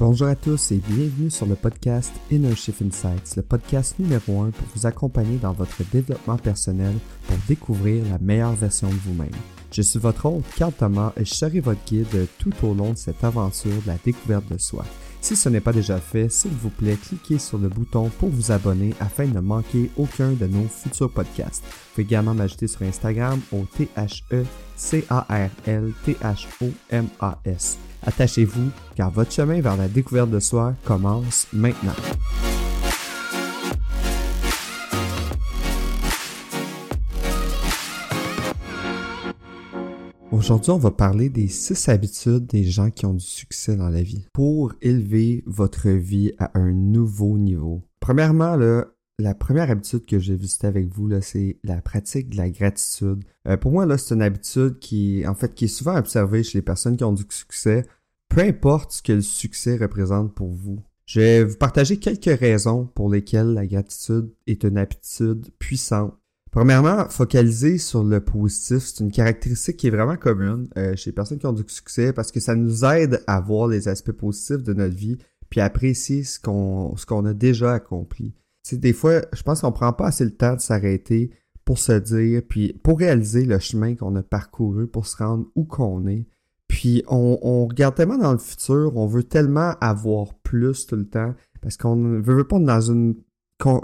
Bonjour à tous et bienvenue sur le podcast Inner Shift Insights, le podcast numéro 1 pour vous accompagner dans votre développement personnel pour découvrir la meilleure version de vous-même. Je suis votre hôte Carl Thomas et je serai votre guide tout au long de cette aventure de la découverte de soi. Si ce n'est pas déjà fait, s'il vous plaît, cliquez sur le bouton pour vous abonner afin de ne manquer aucun de nos futurs podcasts. Vous pouvez également m'ajouter sur Instagram au T-H-E-C-A-R-L-T-H-O-M-A-S. Attachez-vous car votre chemin vers la découverte de soi commence maintenant. Aujourd'hui, on va parler des six habitudes des gens qui ont du succès dans la vie pour élever votre vie à un nouveau niveau. Premièrement, la première habitude que j'ai visiter avec vous, c'est la pratique de la gratitude. Euh, pour moi, là, c'est une habitude qui, en fait, est souvent observée chez les personnes qui ont du succès, peu importe ce que le succès représente pour vous. Je vais vous partager quelques raisons pour lesquelles la gratitude est une habitude puissante Premièrement, focaliser sur le positif, c'est une caractéristique qui est vraiment commune euh, chez les personnes qui ont du succès parce que ça nous aide à voir les aspects positifs de notre vie puis apprécier ce qu'on a déjà accompli. Des fois, je pense qu'on prend pas assez le temps de s'arrêter pour se dire puis pour réaliser le chemin qu'on a parcouru pour se rendre où qu'on est. Puis on, regarde tellement dans le futur, on veut tellement avoir plus tout le temps parce qu'on ne veut pas dans une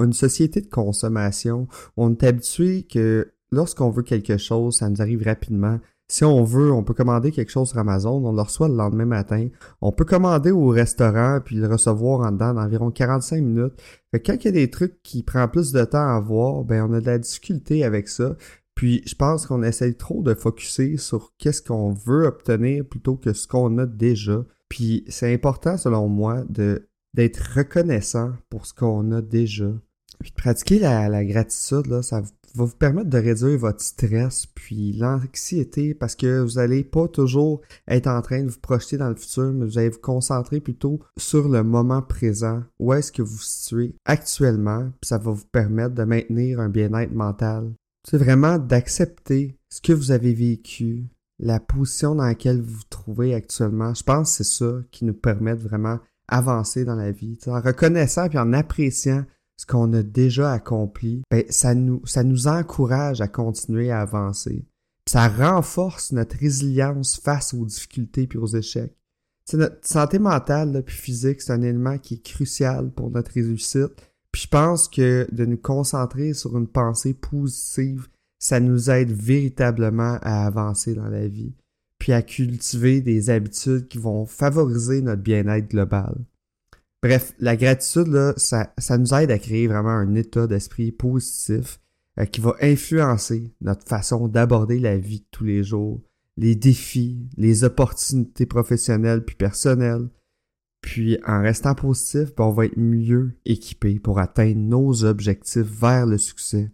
une société de consommation, on est habitué que lorsqu'on veut quelque chose, ça nous arrive rapidement. Si on veut, on peut commander quelque chose sur Amazon, on le reçoit le lendemain matin. On peut commander au restaurant puis le recevoir en dedans d'environ 45 minutes. Quand il y a des trucs qui prennent plus de temps à voir, ben on a de la difficulté avec ça. Puis je pense qu'on essaye trop de focuser sur qu'est-ce qu'on veut obtenir plutôt que ce qu'on a déjà. Puis c'est important selon moi d'être reconnaissant pour ce qu'on a déjà. Puis pratiquer la, gratitude, là, ça va vous permettre de réduire votre stress puis l'anxiété parce que vous n'allez pas toujours être en train de vous projeter dans le futur, mais vous allez vous concentrer plutôt sur le moment présent. Où est-ce que vous vous situez actuellement, puis ça va vous permettre de maintenir un bien-être mental. C'est vraiment d'accepter ce que vous avez vécu, la position dans laquelle vous vous trouvez actuellement. Je pense que c'est ça qui nous permet vraiment avancer dans la vie. en reconnaissant et en appréciant ce qu'on a déjà accompli, ben, ça, nous, encourage à continuer à avancer. ça renforce notre résilience face aux difficultés puis aux échecs. notre santé mentale puis physique, c'est un élément qui est crucial pour notre réussite. Puis je pense que de nous concentrer sur une pensée positive, ça nous aide véritablement à avancer dans la vie puis à cultiver des habitudes qui vont favoriser notre bien-être global. Bref, la gratitude, là, ça, nous aide à créer vraiment un état d'esprit positif euh, qui va influencer notre façon d'aborder la vie de tous les jours, les défis, les opportunités professionnelles puis personnelles. Puis en restant positif, ben, on va être mieux équipé pour atteindre nos objectifs vers le succès.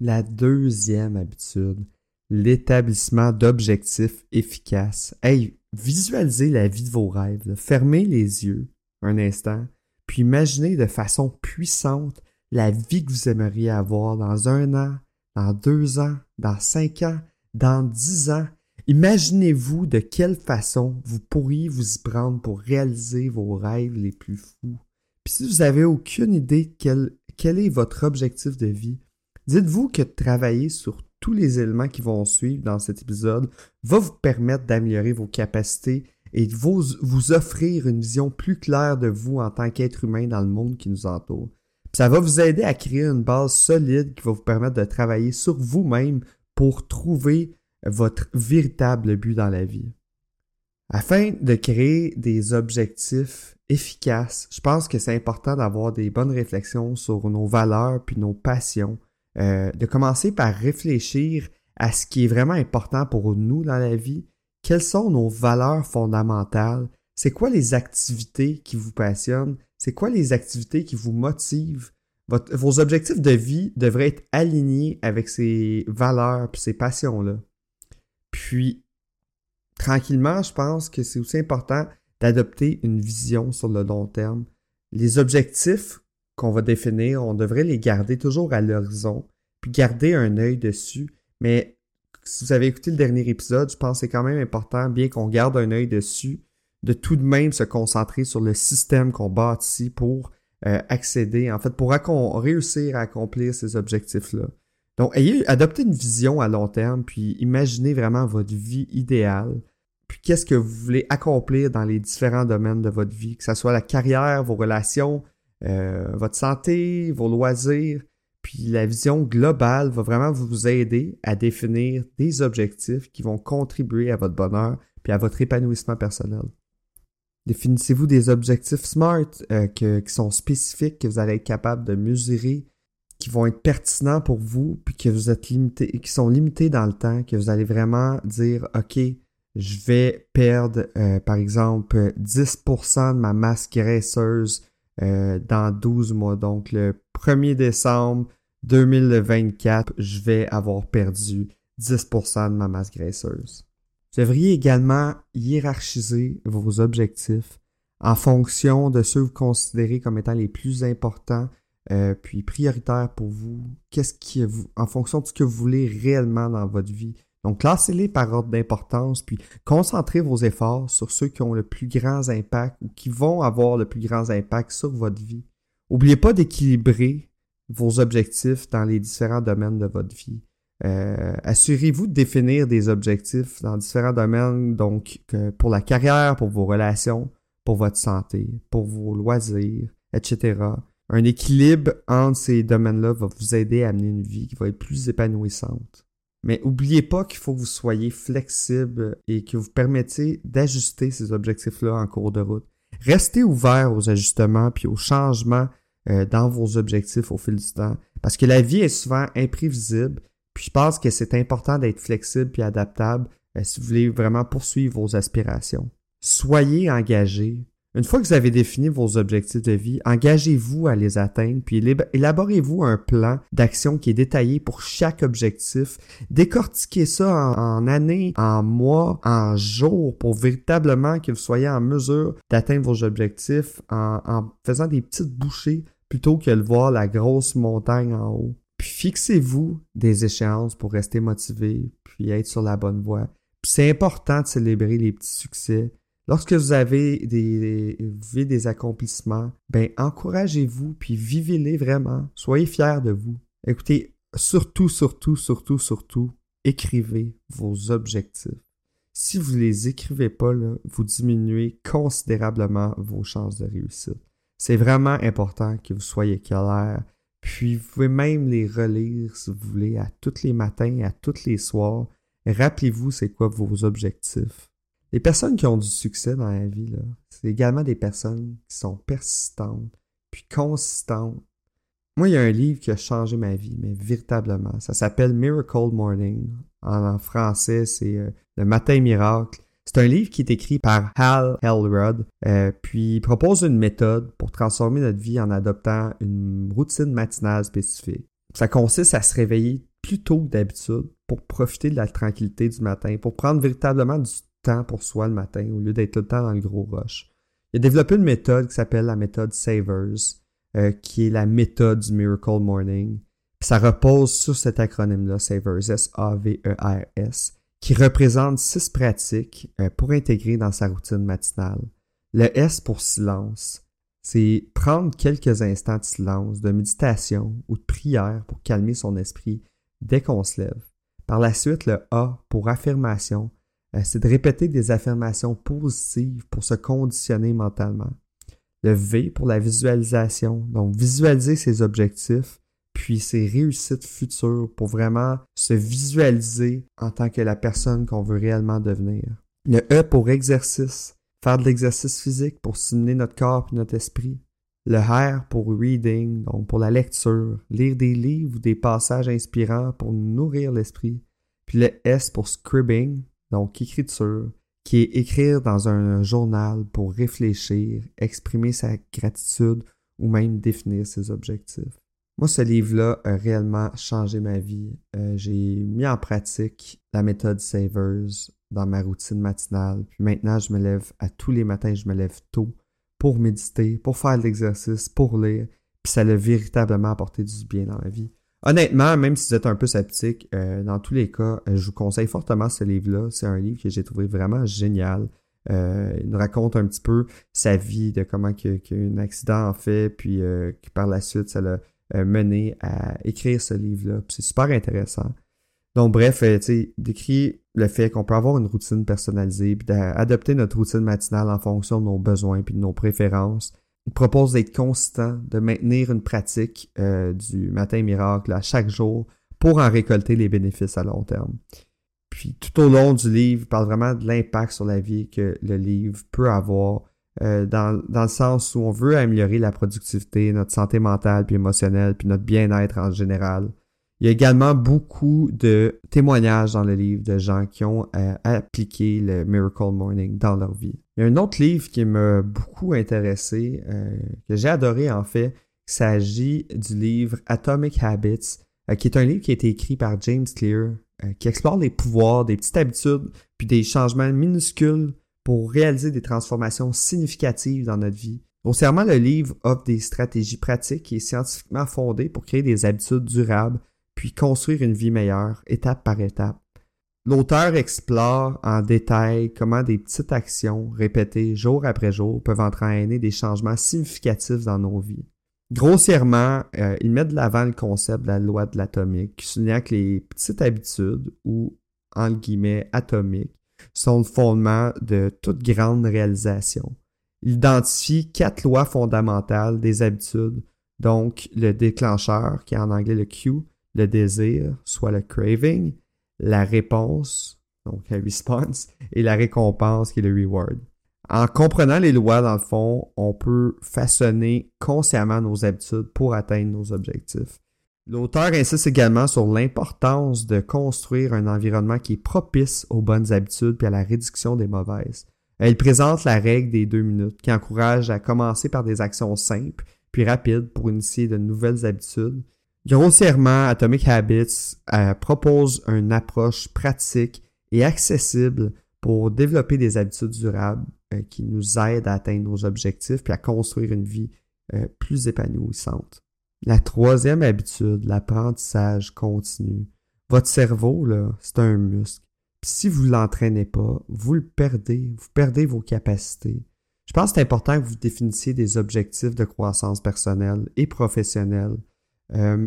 La deuxième habitude, l'établissement d'objectifs efficaces. Hey, visualisez la vie de vos rêves. Fermez les yeux un instant, puis imaginez de façon puissante la vie que vous aimeriez avoir dans un an, dans deux ans, dans cinq ans, dans dix ans. Imaginez-vous de quelle façon vous pourriez vous y prendre pour réaliser vos rêves les plus fous. Puis si vous n'avez aucune idée de quel, quel est votre objectif de vie, dites-vous que travailler sur tous les éléments qui vont suivre dans cet épisode va vous permettre d'améliorer vos capacités et de vous, vous offrir une vision plus claire de vous en tant qu'être humain dans le monde qui nous entoure. ça va vous aider à créer une base solide qui va vous permettre de travailler sur vous-même pour trouver votre véritable but dans la vie. Afin de créer des objectifs efficaces, je pense que c'est important d'avoir des bonnes réflexions sur nos valeurs puis nos passions euh, de commencer par réfléchir à ce qui est vraiment important pour nous dans la vie. Quelles sont nos valeurs fondamentales? C'est quoi les activités qui vous passionnent? C'est quoi les activités qui vous motivent? vos objectifs de vie devraient être alignés avec ces valeurs et ces passions-là. Puis, tranquillement, je pense que c'est aussi important d'adopter une vision sur le long terme. Les objectifs qu'on va définir, on devrait les garder toujours à l'horizon, puis garder un œil dessus. Mais si vous avez écouté le dernier épisode, je pense que c'est quand même important, bien qu'on garde un œil dessus, de tout de même se concentrer sur le système qu'on bâtit pour euh, accéder, en fait, pour réussir à accomplir ces objectifs-là. Donc, ayez, adoptez une vision à long terme, puis imaginez vraiment votre vie idéale, puis qu'est-ce que vous voulez accomplir dans les différents domaines de votre vie, que ce soit la carrière, vos relations, euh, votre santé, vos loisirs. Puis la vision globale va vraiment vous aider à définir des objectifs qui vont contribuer à votre bonheur puis à votre épanouissement personnel. Définissez-vous des objectifs SMART euh, qui sont spécifiques, que vous allez être capable de mesurer, qui vont être pertinents pour vous, puis que vous êtes limité, qui sont limités dans le temps, que vous allez vraiment dire, OK, je vais perdre, euh, par exemple, 10% de ma masse graisseuse euh, dans 12 mois. Donc, 1er décembre 2024, je vais avoir perdu 10% de ma masse graisseuse. Vous devriez également hiérarchiser vos objectifs en fonction de ceux que vous considérez comme étant les plus importants euh, puis prioritaires pour vous. Qu'est-ce qui vous, en fonction de ce que vous voulez réellement dans votre vie. Donc, classez-les par ordre d'importance, puis concentrez vos efforts sur ceux qui ont le plus grand impact ou qui vont avoir le plus grand impact sur votre vie. N'oubliez pas d'équilibrer vos objectifs dans les différents domaines de votre vie. Euh, assurez-vous de définir des objectifs dans différents domaines, donc pour la carrière, pour vos relations, pour votre santé, pour vos loisirs, etc. Un équilibre entre ces domaines-là va vous aider à amener une vie qui va être plus épanouissante. Mais n'oubliez pas qu'il faut que vous soyez flexible et que vous permettiez d'ajuster ces objectifs-là en cours de route. Restez ouvert aux ajustements puis aux changements euh, dans vos objectifs au fil du temps. Parce que la vie est souvent imprévisible puis je pense que c'est important d'être flexible et adaptable euh, si vous voulez vraiment poursuivre vos aspirations. Soyez engagé. Une fois que vous avez défini vos objectifs de vie, engagez-vous à les atteindre, puis élaborez-vous un plan d'action qui est détaillé pour chaque objectif. Décortiquez ça en, années, en mois, en jours, pour véritablement que vous soyez en mesure d'atteindre vos objectifs en, en faisant des petites bouchées plutôt que de voir la grosse montagne en haut. Puis fixez-vous des échéances pour rester motivé, puis être sur la bonne voie. C'est important de célébrer les petits succès. Lorsque vous avez des, des, des accomplissements, ben encouragez-vous, puis vivez-les vraiment. Soyez fiers de vous. Écoutez, surtout, surtout, surtout, surtout, écrivez vos objectifs. Si vous ne les écrivez pas, là, vous diminuez considérablement vos chances de réussite. C'est vraiment important que vous soyez clair puis vous pouvez même les relire si vous voulez à tous les matins, et à tous les soirs. Rappelez-vous c'est quoi vos objectifs. Les personnes qui ont du succès dans la vie, c'est également des personnes qui sont persistantes, puis consistantes. Moi, il y a un livre qui a changé ma vie, mais véritablement. Ça s'appelle Miracle Morning. En, français, c'est euh, Le matin miracle. C'est un livre qui est écrit par Hal Elrod, euh, puis il propose une méthode pour transformer notre vie en adoptant une routine matinale spécifique. Ça consiste à se réveiller plus tôt que d'habitude pour profiter de la tranquillité du matin, pour prendre véritablement du temps pour soi le matin au lieu d'être tout le temps dans le gros rush. Il a développé une méthode qui s'appelle la méthode Savers, euh, qui est la méthode du Miracle Morning. ça repose sur cet acronyme-là, Savers, S-A-V-E-R-S qui représente six pratiques euh, pour intégrer dans sa routine matinale. Le S pour silence, c'est prendre quelques instants de silence, de méditation ou de prière pour calmer son esprit dès qu'on se lève. Par la suite, le A pour affirmation, c'est de répéter des affirmations positives pour se conditionner mentalement. Le V pour la visualisation, donc visualiser ses objectifs puis ses réussites futures pour vraiment se visualiser en tant que la personne qu'on veut réellement devenir. Le E pour exercice, faire de l'exercice physique pour stimuler notre corps et notre esprit. Le R pour reading, donc pour la lecture, lire des livres ou des passages inspirants pour nourrir l'esprit. Puis le S pour scribbing, donc écriture, qui est écrire dans un journal pour réfléchir, exprimer sa gratitude ou même définir ses objectifs. Moi, ce livre-là a réellement changé ma vie. Euh, j'ai mis en pratique la méthode Savers dans ma routine matinale. Puis maintenant, je me lève à tous les matins, je me lève tôt pour méditer, pour faire l'exercice, pour lire. Puis ça l'a véritablement apporté du bien dans ma vie. Honnêtement, même si vous êtes un peu sceptique, euh, dans tous les cas, euh, je vous conseille fortement ce livre-là. C'est un livre que j'ai trouvé vraiment génial. il nous raconte un petit peu sa vie, de comment un accident en fait, puis que par la suite, ça l'a mené à écrire ce livre-là. C'est super intéressant. Donc, bref, tu décrit le fait qu'on peut avoir une routine personnalisée, puis d'adopter notre routine matinale en fonction de nos besoins puis de nos préférences. Il propose d'être constant, de maintenir une pratique euh, du matin miracle à chaque jour pour en récolter les bénéfices à long terme. Puis tout au long du livre, il parle vraiment de l'impact sur la vie que le livre peut avoir euh, dans, dans, le sens où on veut améliorer la productivité, notre santé mentale puis émotionnelle, puis notre bien-être en général. Il y a également beaucoup de témoignages dans le livre de gens qui ont euh, appliqué le Miracle Morning dans leur vie. Il y a un autre livre qui m'a beaucoup intéressé, euh, que j'ai adoré en fait. Il s'agit du livre Atomic Habits, euh, qui est un livre qui a été écrit par James Clear, qui explore les pouvoirs, des petites habitudes, puis des changements minuscules pour réaliser des transformations significatives dans notre vie. Grossièrement, le livre offre des stratégies pratiques et scientifiquement fondées pour créer des habitudes durables puis construire une vie meilleure, étape par étape. L'auteur explore en détail comment des petites actions répétées jour après jour peuvent entraîner des changements significatifs dans nos vies. Grossièrement, euh, il met de l'avant le concept de la loi de l'atomique, qui souligne que les petites habitudes, ou entre guillemets atomiques, sont le fondement de toute grande réalisation. Il identifie quatre lois fondamentales des habitudes, donc le déclencheur, qui est en anglais le Q, le désir, soit le craving, la réponse, donc la response, et la récompense qui est le reward. En comprenant les lois, dans le fond, on peut façonner consciemment nos habitudes pour atteindre nos objectifs. L'auteur insiste également sur l'importance de construire un environnement qui est propice aux bonnes habitudes et à la réduction des mauvaises. Elle présente la règle des deux minutes qui encourage à commencer par des actions simples puis rapides pour initier de nouvelles habitudes Grossièrement, Atomic Habits euh, propose une approche pratique et accessible pour développer des habitudes durables euh, qui nous aident à atteindre nos objectifs et à construire une vie euh, plus épanouissante. La troisième habitude, l'apprentissage continu. Votre cerveau, là, c'est un muscle. si vous ne l'entraînez pas, vous le perdez, vous perdez vos capacités. Je pense que c'est important que vous définissiez des objectifs de croissance personnelle et professionnelle euh,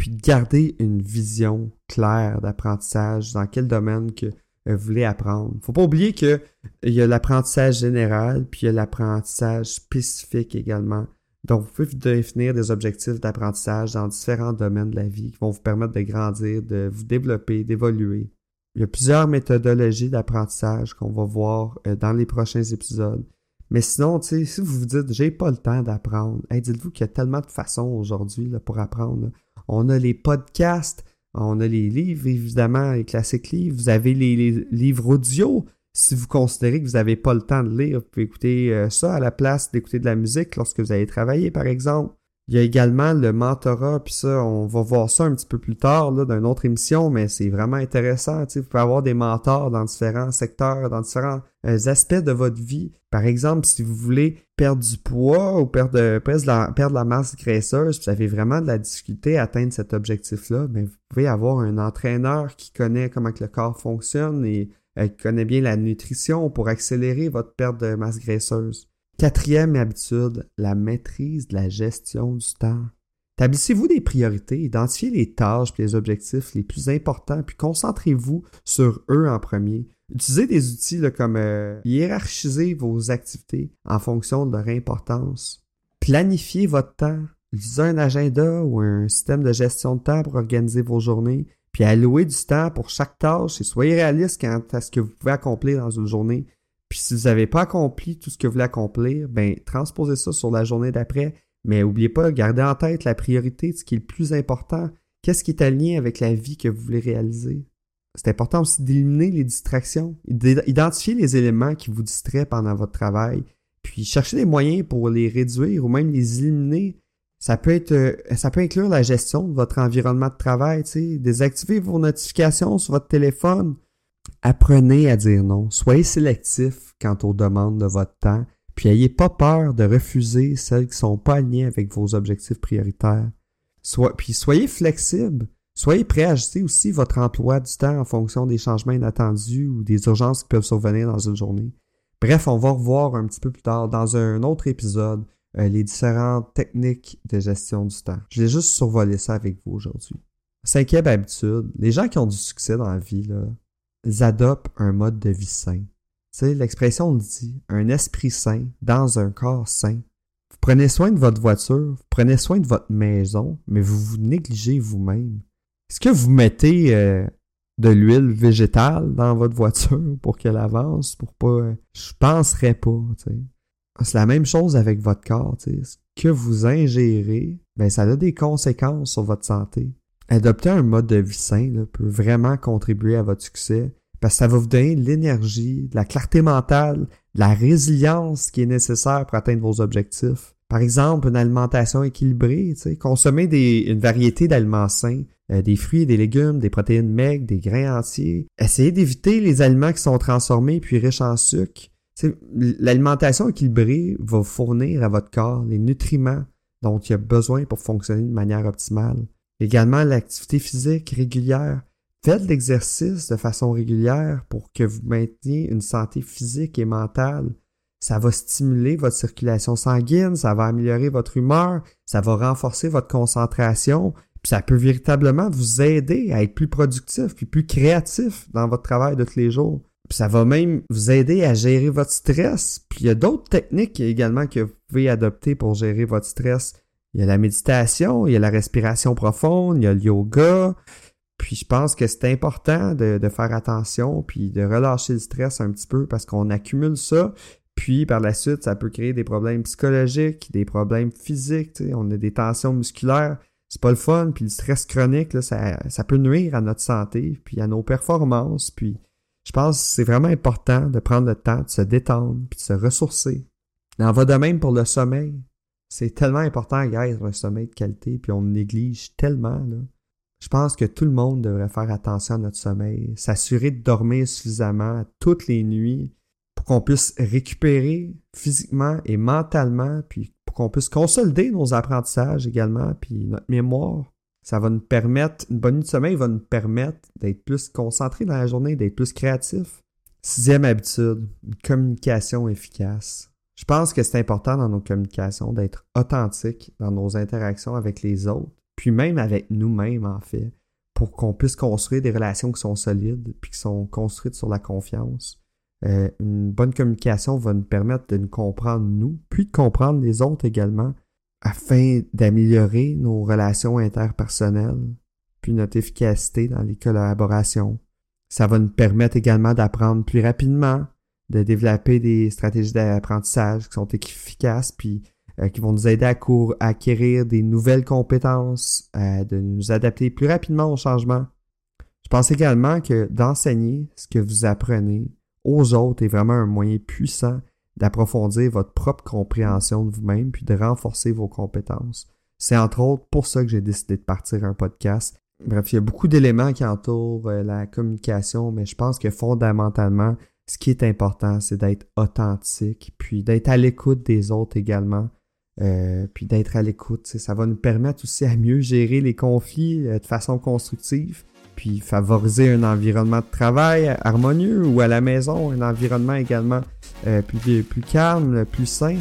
puis garder une vision claire d'apprentissage dans quel domaine que vous voulez apprendre. Faut pas oublier qu'il y a l'apprentissage général, puis il y a l'apprentissage spécifique également. Donc, vous pouvez définir des objectifs d'apprentissage dans différents domaines de la vie qui vont vous permettre de grandir, de vous développer, d'évoluer. Il y a plusieurs méthodologies d'apprentissage qu'on va voir euh, dans les prochains épisodes. Mais sinon, si vous vous dites, j'ai pas le temps d'apprendre, dites-vous qu'il y a tellement de façons aujourd'hui pour apprendre. On a les podcasts, on a les livres, évidemment, les classiques livres. Vous avez les, livres audio. Si vous considérez que vous n'avez pas le temps de lire, vous pouvez écouter euh, ça à la place d'écouter de la musique lorsque vous allez travailler, par exemple. Il y a également le mentorat, puis ça, on va voir ça un petit peu plus tard, là, dans une autre émission, mais c'est vraiment intéressant. Vous pouvez avoir des mentors dans différents secteurs, dans différents euh, aspects de votre vie. Par exemple, si vous voulez perdre du poids ou perdre, de la, perdre la masse graisseuse, vous avez vraiment de la difficulté à atteindre cet objectif-là, mais vous pouvez avoir un entraîneur qui connaît comment le corps fonctionne et euh, qui connaît bien la nutrition pour accélérer votre perte de masse graisseuse. Quatrième habitude, la maîtrise de la gestion du temps. Établissez-vous des priorités, identifiez les tâches et les objectifs les plus importants, puis concentrez-vous sur eux en premier. Utilisez des outils comme euh, hiérarchiser vos activités en fonction de leur importance. Planifiez votre temps. Utilisez un agenda ou un système de gestion de temps pour organiser vos journées, puis allouez du temps pour chaque tâche et soyez réaliste quant à ce que vous pouvez accomplir dans une journée. Puis si vous n'avez pas accompli tout ce que vous voulez accomplir, ben transposez ça sur la journée d'après. Mais n'oubliez pas, gardez en tête la priorité, ce qui est le plus important. Qu'est-ce qui est aligné avec la vie que vous voulez réaliser? C'est important aussi d'éliminer les distractions, d'identifier les éléments qui vous distraient pendant votre travail, puis chercher des moyens pour les réduire ou même les éliminer. Ça peut être, euh, ça peut inclure la gestion de votre environnement de travail, tu désactiver vos notifications sur votre téléphone, Apprenez à dire non. Soyez sélectif quant aux demandes de votre temps, puis ayez pas peur de refuser celles qui sont pas alignées avec vos objectifs prioritaires. puis soyez flexible. Soyez prêt à ajuster aussi votre emploi du temps en fonction des changements inattendus ou des urgences qui peuvent survenir dans une journée. Bref, on va revoir un petit peu plus tard dans un autre épisode euh, les différentes techniques de gestion du temps. Je vais juste survoler ça avec vous aujourd'hui. Cinquième habitude, les gens qui ont du succès dans la vie, ils adoptent un mode de vie sain. Sais, l'expression dit un esprit sain dans un corps sain. Vous prenez soin de votre voiture, vous prenez soin de votre maison, mais vous vous négligez vous-même. Est-ce que vous mettez euh, de l'huile végétale dans votre voiture pour qu'elle avance, pour pas... Euh, je penserais pas, tu sais? C'est la même chose avec votre corps, tu sais. Ce que vous ingérez, ben ça a des conséquences sur votre santé. Adopter un mode de vie sain peut vraiment contribuer à votre succès parce que ça va vous donner l'énergie, de la clarté mentale, de la résilience qui est nécessaire pour atteindre vos objectifs. Par exemple, une alimentation équilibrée, tu sais, consommer des, une variété d'aliments sains, euh, des fruits, des légumes, des protéines maigres, des grains entiers. Essayez d'éviter les aliments qui sont transformés puis riches en sucre. L'alimentation équilibrée va fournir à votre corps les nutriments dont il a besoin pour fonctionner de manière optimale. Également, l'activité physique régulière. Faites l'exercice de façon régulière pour que vous mainteniez une santé physique et mentale. Ça va stimuler votre circulation sanguine, ça va améliorer votre humeur, ça va renforcer votre concentration, ça peut véritablement vous aider à être plus productif puis plus créatif dans votre travail de tous les jours. Puis ça va même vous aider à gérer votre stress. Puis il y a d'autres techniques également que vous pouvez adopter pour gérer votre stress. Il y a la méditation, il y a la respiration profonde, il y a le yoga. Puis je pense que c'est important de, faire attention puis de relâcher le stress un petit peu parce qu'on accumule ça. Puis par la suite, ça peut créer des problèmes psychologiques, des problèmes physiques. On a des tensions musculaires. C'est pas le fun. Puis le stress chronique, là, ça, ça peut nuire à notre santé, puis à nos performances. Puis je pense que c'est vraiment important de prendre le temps de se détendre puis de se ressourcer. Il en va de même pour le sommeil. C'est tellement important, guys, un sommeil de qualité, puis on le néglige tellement. Je pense que tout le monde devrait faire attention à notre sommeil, s'assurer de dormir suffisamment toutes les nuits qu'on puisse récupérer physiquement et mentalement, puis pour qu'on puisse consolider nos apprentissages également, puis notre mémoire. Ça va nous permettre, une bonne nuit de sommeil va nous permettre d'être plus concentré dans la journée, d'être plus créatif. Sixième habitude, une communication efficace. Je pense que c'est important dans nos communications d'être authentique dans nos interactions avec les autres, puis même avec nous-mêmes en fait, pour qu'on puisse construire des relations qui sont solides, puis qui sont construites sur la confiance. Euh, une bonne communication va nous permettre de nous comprendre nous, puis de comprendre les autres également, afin d'améliorer nos relations interpersonnelles, puis notre efficacité dans les collaborations. Ça va nous permettre également d'apprendre plus rapidement, de développer des stratégies d'apprentissage qui sont efficaces, puis euh, qui vont nous aider à, acquérir des nouvelles compétences, euh, de nous adapter plus rapidement au changement. Je pense également que d'enseigner ce que vous apprenez aux autres est vraiment un moyen puissant d'approfondir votre propre compréhension de vous-même puis de renforcer vos compétences. C'est entre autres pour ça que j'ai décidé de partir un podcast. Bref, il y a beaucoup d'éléments qui entourent euh, la communication, mais je pense que fondamentalement, ce qui est important, c'est d'être authentique, puis d'être à l'écoute des autres également, euh, puis d'être à l'écoute. Ça va nous permettre aussi à mieux gérer les conflits euh, de façon constructive, puis favoriser un environnement de travail harmonieux ou à la maison, un environnement également euh, plus, plus calme, plus sain.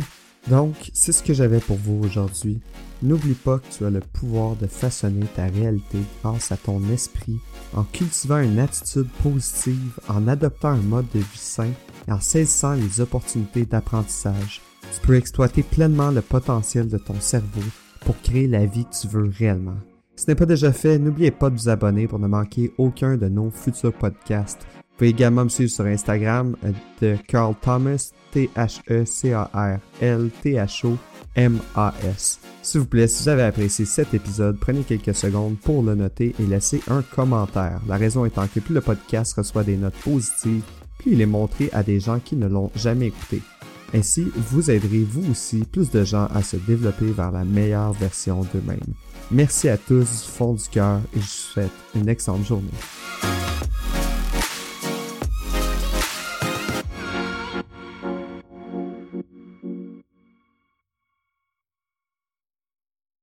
Donc, c'est ce que j'avais pour vous aujourd'hui. N'oublie pas que tu as le pouvoir de façonner ta réalité grâce à ton esprit en cultivant une attitude positive, en adoptant un mode de vie sain et en saisissant les opportunités d'apprentissage. Tu peux exploiter pleinement le potentiel de ton cerveau pour créer la vie que tu veux réellement. Si ce n'est pas déjà fait, n'oubliez pas de vous abonner pour ne manquer aucun de nos futurs podcasts. Vous pouvez également me suivre sur Instagram euh, de Carl Thomas, T-H-E-C-A-R-L-T-H-O-M-A-S. S'il vous plaît, si vous avez apprécié cet épisode, prenez quelques secondes pour le noter et laissez un commentaire. La raison étant que plus le podcast reçoit des notes positives, plus il est montré à des gens qui ne l'ont jamais écouté. Ainsi, vous aiderez vous aussi plus de gens à se développer vers la meilleure version d'eux-mêmes. Merci à tous du fond du cœur et je vous souhaite une excellente journée.